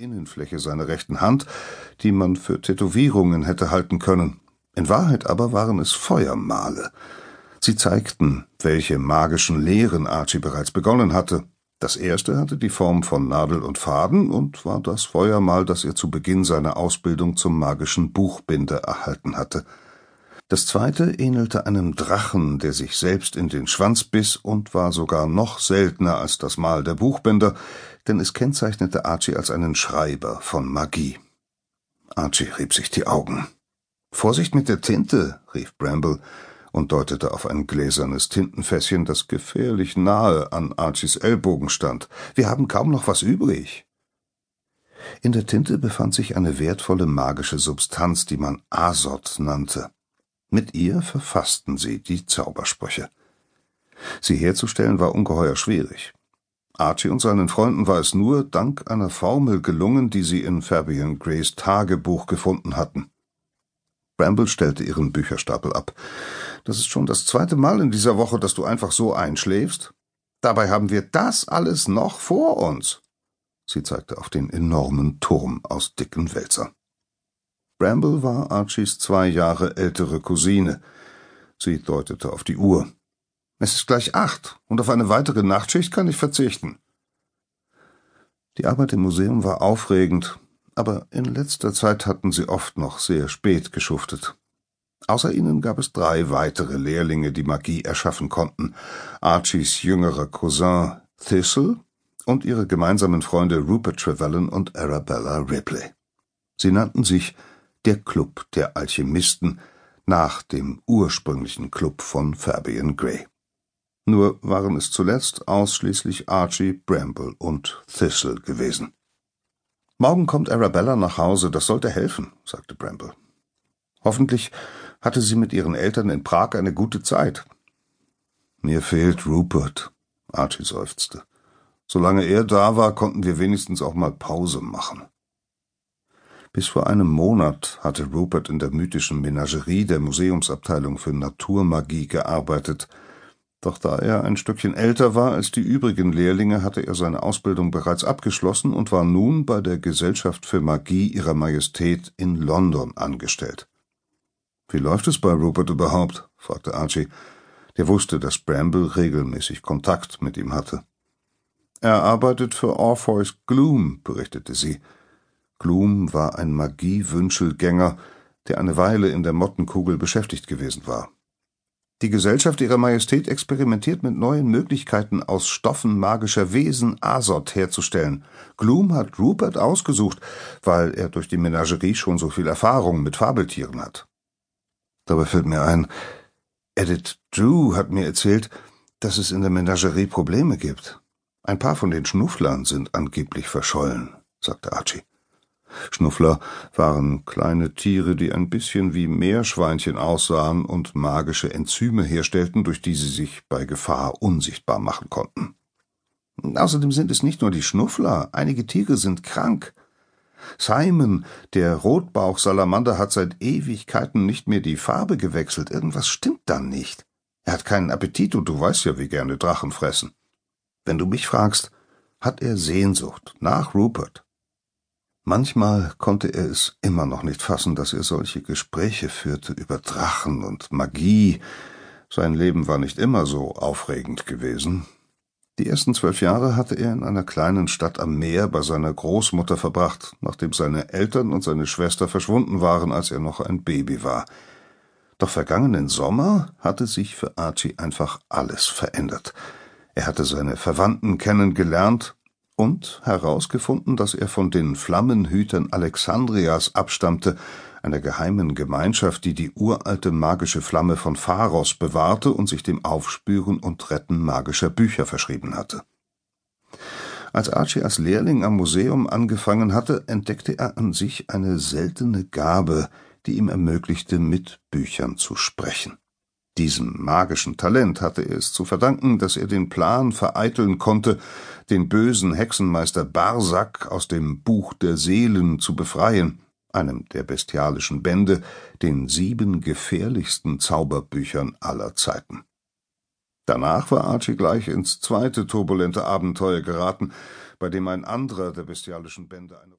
Innenfläche seiner rechten Hand, die man für Tätowierungen hätte halten können. In Wahrheit aber waren es Feuermale. Sie zeigten, welche magischen Lehren Archie bereits begonnen hatte. Das erste hatte die Form von Nadel und Faden und war das Feuermal, das er zu Beginn seiner Ausbildung zum magischen Buchbinder erhalten hatte. Das zweite ähnelte einem Drachen, der sich selbst in den Schwanz biss und war sogar noch seltener als das Mal der Buchbinder, denn es kennzeichnete Archie als einen Schreiber von Magie. Archie rieb sich die Augen. Vorsicht mit der Tinte, rief Bramble und deutete auf ein gläsernes Tintenfässchen, das gefährlich nahe an Archies Ellbogen stand. Wir haben kaum noch was übrig. In der Tinte befand sich eine wertvolle magische Substanz, die man Azot nannte. Mit ihr verfassten sie die Zaubersprüche. Sie herzustellen war ungeheuer schwierig. Archie und seinen Freunden war es nur dank einer Formel gelungen, die sie in Fabian Grays Tagebuch gefunden hatten. Bramble stellte ihren Bücherstapel ab. Das ist schon das zweite Mal in dieser Woche, dass du einfach so einschläfst. Dabei haben wir das alles noch vor uns. Sie zeigte auf den enormen Turm aus dicken Wälzern. Bramble war Archies zwei Jahre ältere Cousine. Sie deutete auf die Uhr. Es ist gleich acht, und auf eine weitere Nachtschicht kann ich verzichten. Die Arbeit im Museum war aufregend, aber in letzter Zeit hatten sie oft noch sehr spät geschuftet. Außer ihnen gab es drei weitere Lehrlinge, die Magie erschaffen konnten. Archies jüngerer Cousin Thistle und ihre gemeinsamen Freunde Rupert Trevelyan und Arabella Ripley. Sie nannten sich der Club der Alchemisten nach dem ursprünglichen Club von Fabian Gray. Nur waren es zuletzt ausschließlich Archie, Bramble und Thistle gewesen. Morgen kommt Arabella nach Hause, das sollte helfen, sagte Bramble. Hoffentlich hatte sie mit ihren Eltern in Prag eine gute Zeit. Mir fehlt Rupert, Archie seufzte. Solange er da war, konnten wir wenigstens auch mal Pause machen. Bis vor einem Monat hatte Rupert in der mythischen Menagerie der Museumsabteilung für Naturmagie gearbeitet, doch da er ein Stückchen älter war als die übrigen Lehrlinge, hatte er seine Ausbildung bereits abgeschlossen und war nun bei der Gesellschaft für Magie ihrer Majestät in London angestellt. Wie läuft es bei Rupert überhaupt? fragte Archie, der wusste, dass Bramble regelmäßig Kontakt mit ihm hatte. Er arbeitet für Orpheus Gloom, berichtete sie. Gloom war ein Magiewünschelgänger, der eine Weile in der Mottenkugel beschäftigt gewesen war. Die Gesellschaft Ihrer Majestät experimentiert mit neuen Möglichkeiten, aus Stoffen magischer Wesen Azot herzustellen. Gloom hat Rupert ausgesucht, weil er durch die Menagerie schon so viel Erfahrung mit Fabeltieren hat. Dabei fällt mir ein, Edith Drew hat mir erzählt, dass es in der Menagerie Probleme gibt. Ein paar von den Schnufflern sind angeblich verschollen, sagte Archie. Schnuffler waren kleine Tiere, die ein bisschen wie Meerschweinchen aussahen und magische Enzyme herstellten, durch die sie sich bei Gefahr unsichtbar machen konnten. Außerdem sind es nicht nur die Schnuffler, einige Tiere sind krank. Simon, der Rotbauchsalamander, hat seit Ewigkeiten nicht mehr die Farbe gewechselt. Irgendwas stimmt dann nicht. Er hat keinen Appetit und du weißt ja, wie gerne Drachen fressen. Wenn du mich fragst, hat er Sehnsucht nach Rupert. Manchmal konnte er es immer noch nicht fassen, dass er solche Gespräche führte über Drachen und Magie. Sein Leben war nicht immer so aufregend gewesen. Die ersten zwölf Jahre hatte er in einer kleinen Stadt am Meer bei seiner Großmutter verbracht, nachdem seine Eltern und seine Schwester verschwunden waren, als er noch ein Baby war. Doch vergangenen Sommer hatte sich für Archie einfach alles verändert. Er hatte seine Verwandten kennengelernt und herausgefunden, dass er von den Flammenhütern Alexandrias abstammte, einer geheimen Gemeinschaft, die die uralte magische Flamme von Pharos bewahrte und sich dem Aufspüren und Retten magischer Bücher verschrieben hatte. Als Archie als Lehrling am Museum angefangen hatte, entdeckte er an sich eine seltene Gabe, die ihm ermöglichte, mit Büchern zu sprechen. Diesem magischen Talent hatte er es zu verdanken, dass er den Plan vereiteln konnte, den bösen Hexenmeister Barsak aus dem Buch der Seelen zu befreien, einem der bestialischen Bände, den sieben gefährlichsten Zauberbüchern aller Zeiten. Danach war Archie gleich ins zweite turbulente Abenteuer geraten, bei dem ein anderer der bestialischen Bände eine